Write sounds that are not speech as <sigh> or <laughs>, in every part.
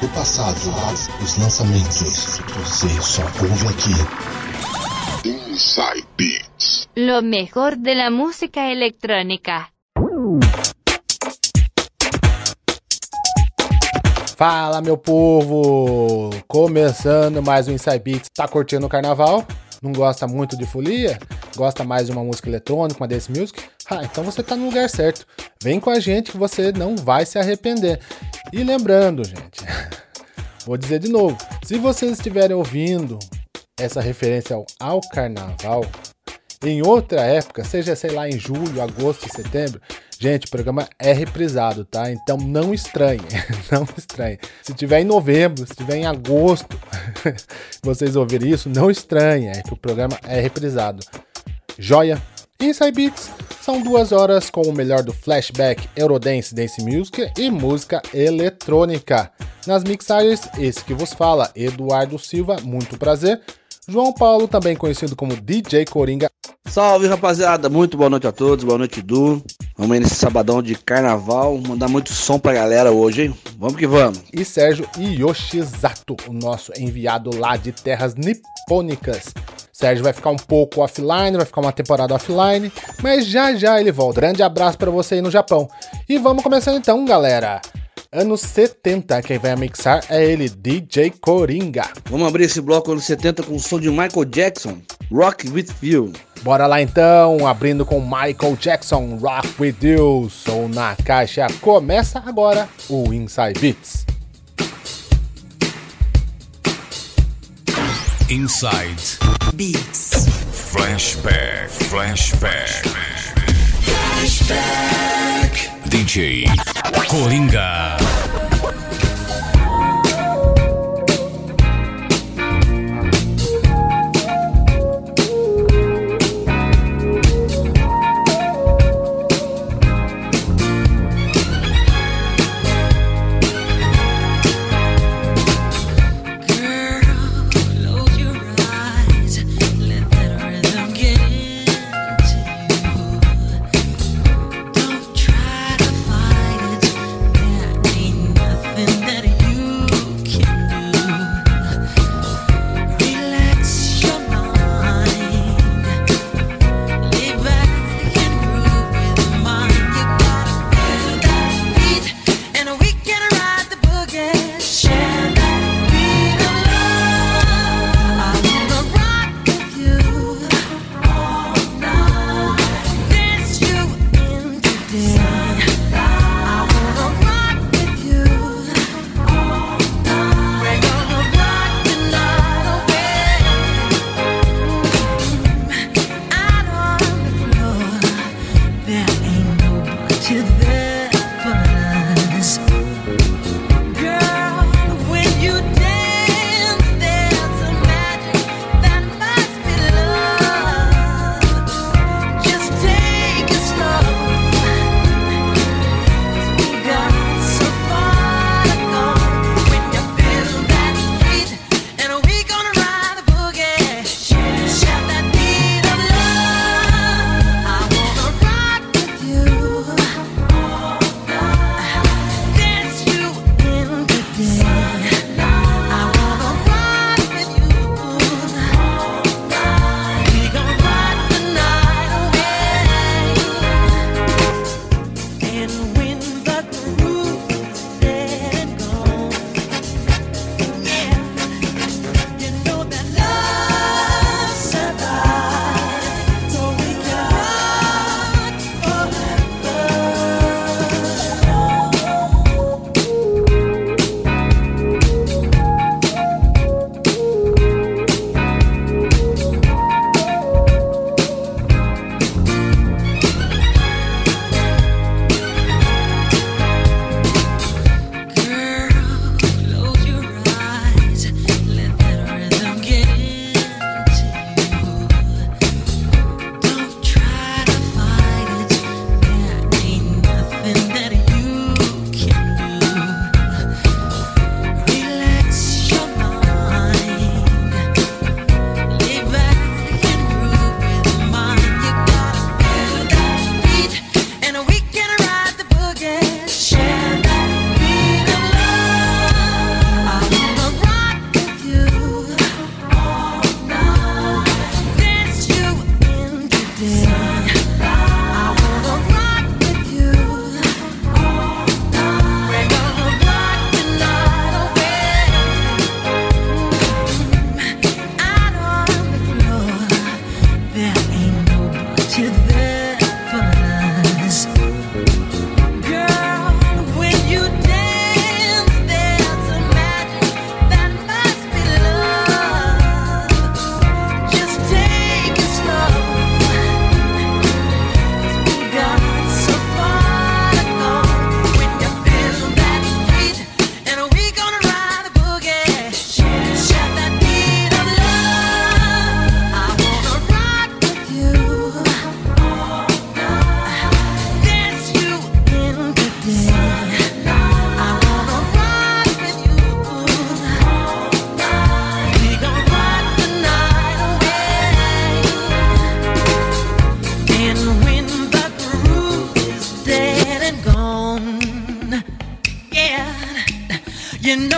do passado, os lançamentos. Você só ouve aqui. Inside Beats. Lo mejor de la música electrónica. Fala, meu povo! Começando mais um Inside Beats. Tá curtindo o carnaval? Não gosta muito de folia? Gosta mais de uma música eletrônica, uma dance music? Ah, então você tá no lugar certo. Vem com a gente que você não vai se arrepender. E lembrando, gente, <laughs> vou dizer de novo: se vocês estiverem ouvindo essa referência ao, ao carnaval, em outra época, seja sei lá em julho, agosto, setembro, gente, o programa é reprisado, tá? Então não estranhe, <laughs> não estranhe. Se tiver em novembro, se tiver em agosto, <laughs> vocês ouvirem isso, não estranhe, é que o programa é reprisado. Joia? Inside Beats são duas horas com o melhor do flashback, Eurodance, Dance Music e música eletrônica. Nas mixagens, esse que vos fala, Eduardo Silva, muito prazer. João Paulo, também conhecido como DJ Coringa. Salve rapaziada, muito boa noite a todos, boa noite Du. Vamos aí nesse sabadão de carnaval, mandar muito som pra galera hoje, hein? Vamos que vamos. E Sérgio Yoshizato, o nosso enviado lá de terras nipônicas. Sérgio vai ficar um pouco offline, vai ficar uma temporada offline, mas já já ele volta. Grande abraço para você aí no Japão. E vamos começando então, galera. Anos 70, quem vai mixar é ele, DJ Coringa. Vamos abrir esse bloco anos 70 com o som de Michael Jackson, Rock With You. Bora lá então, abrindo com Michael Jackson, Rock With You. Som na caixa, começa agora o Inside Beats. Inside Beats. Flashback, flashback. Flashback. DJ Coringa.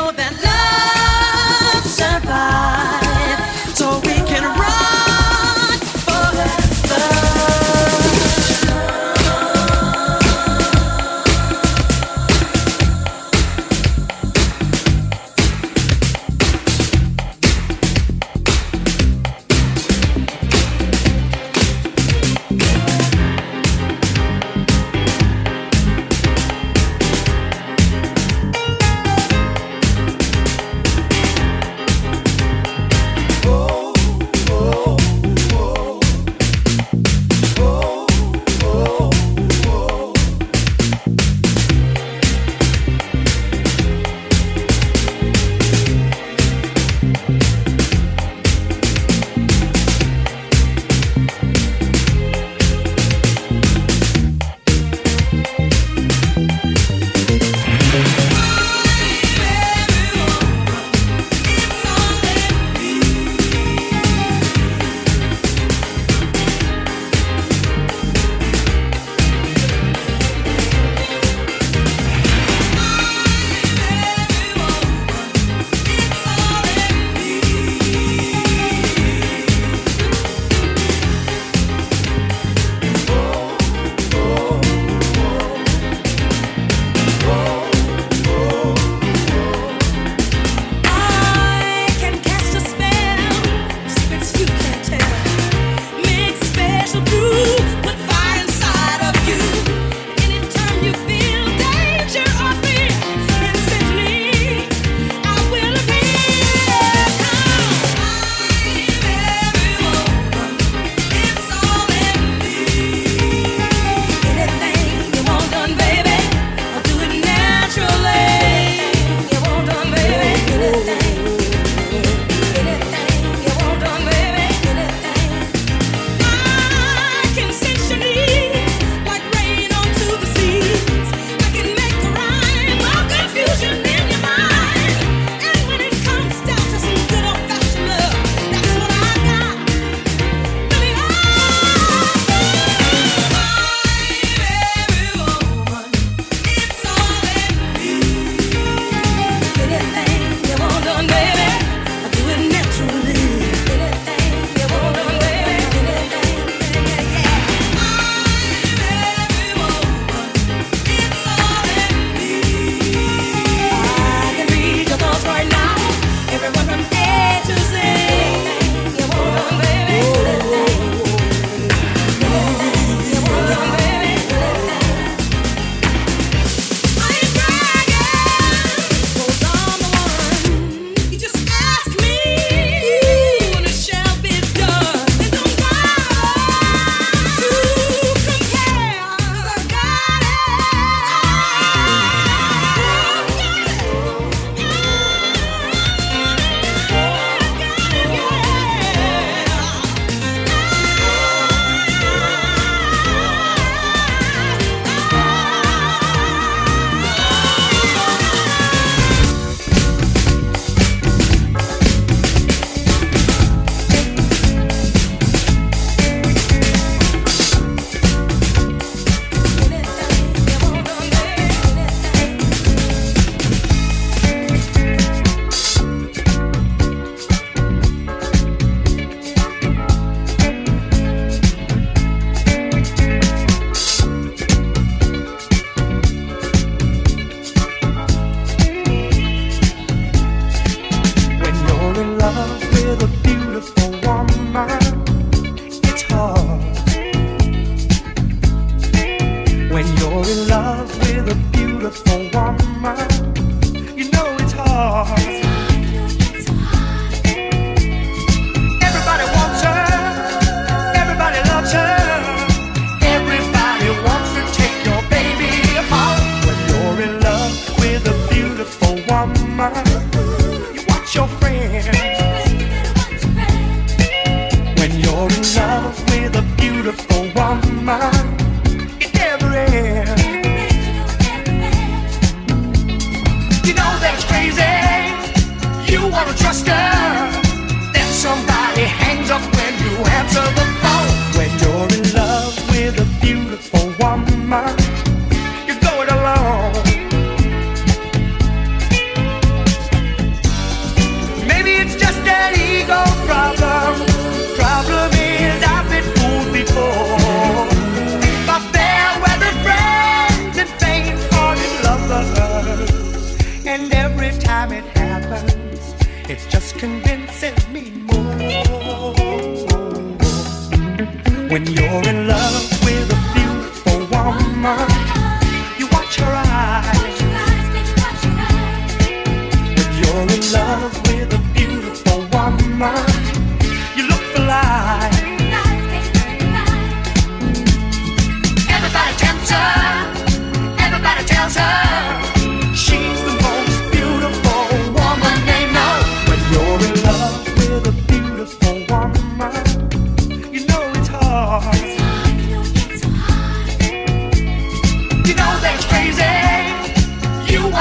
know that love survives, so we can rise.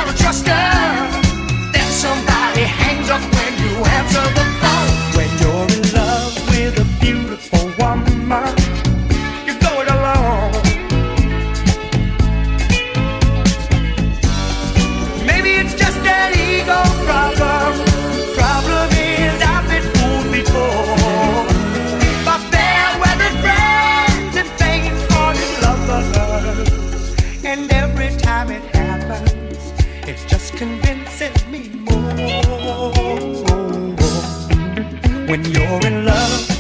are trust her. When you're in love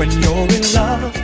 when you're in love.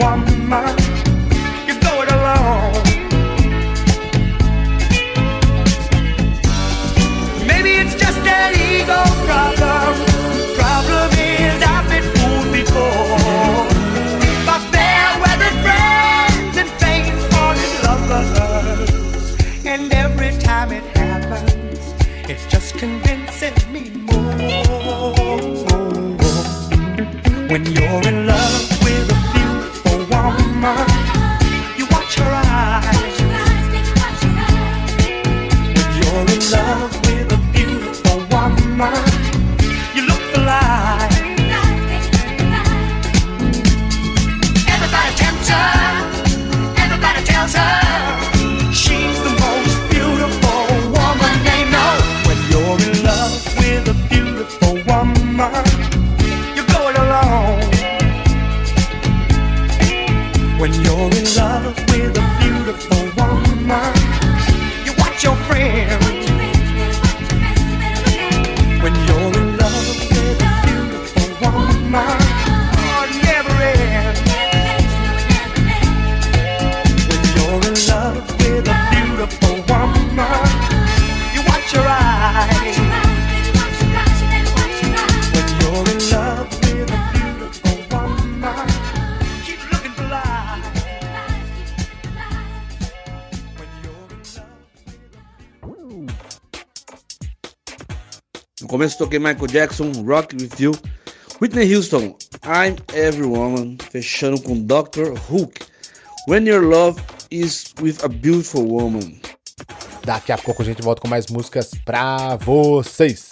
one man. Começo toquei Michael Jackson, Rock With You, Whitney Houston, I'm Every Woman, fechando com Dr. Hook, When Your Love Is With a Beautiful Woman. Daqui a pouco a gente volta com mais músicas pra vocês.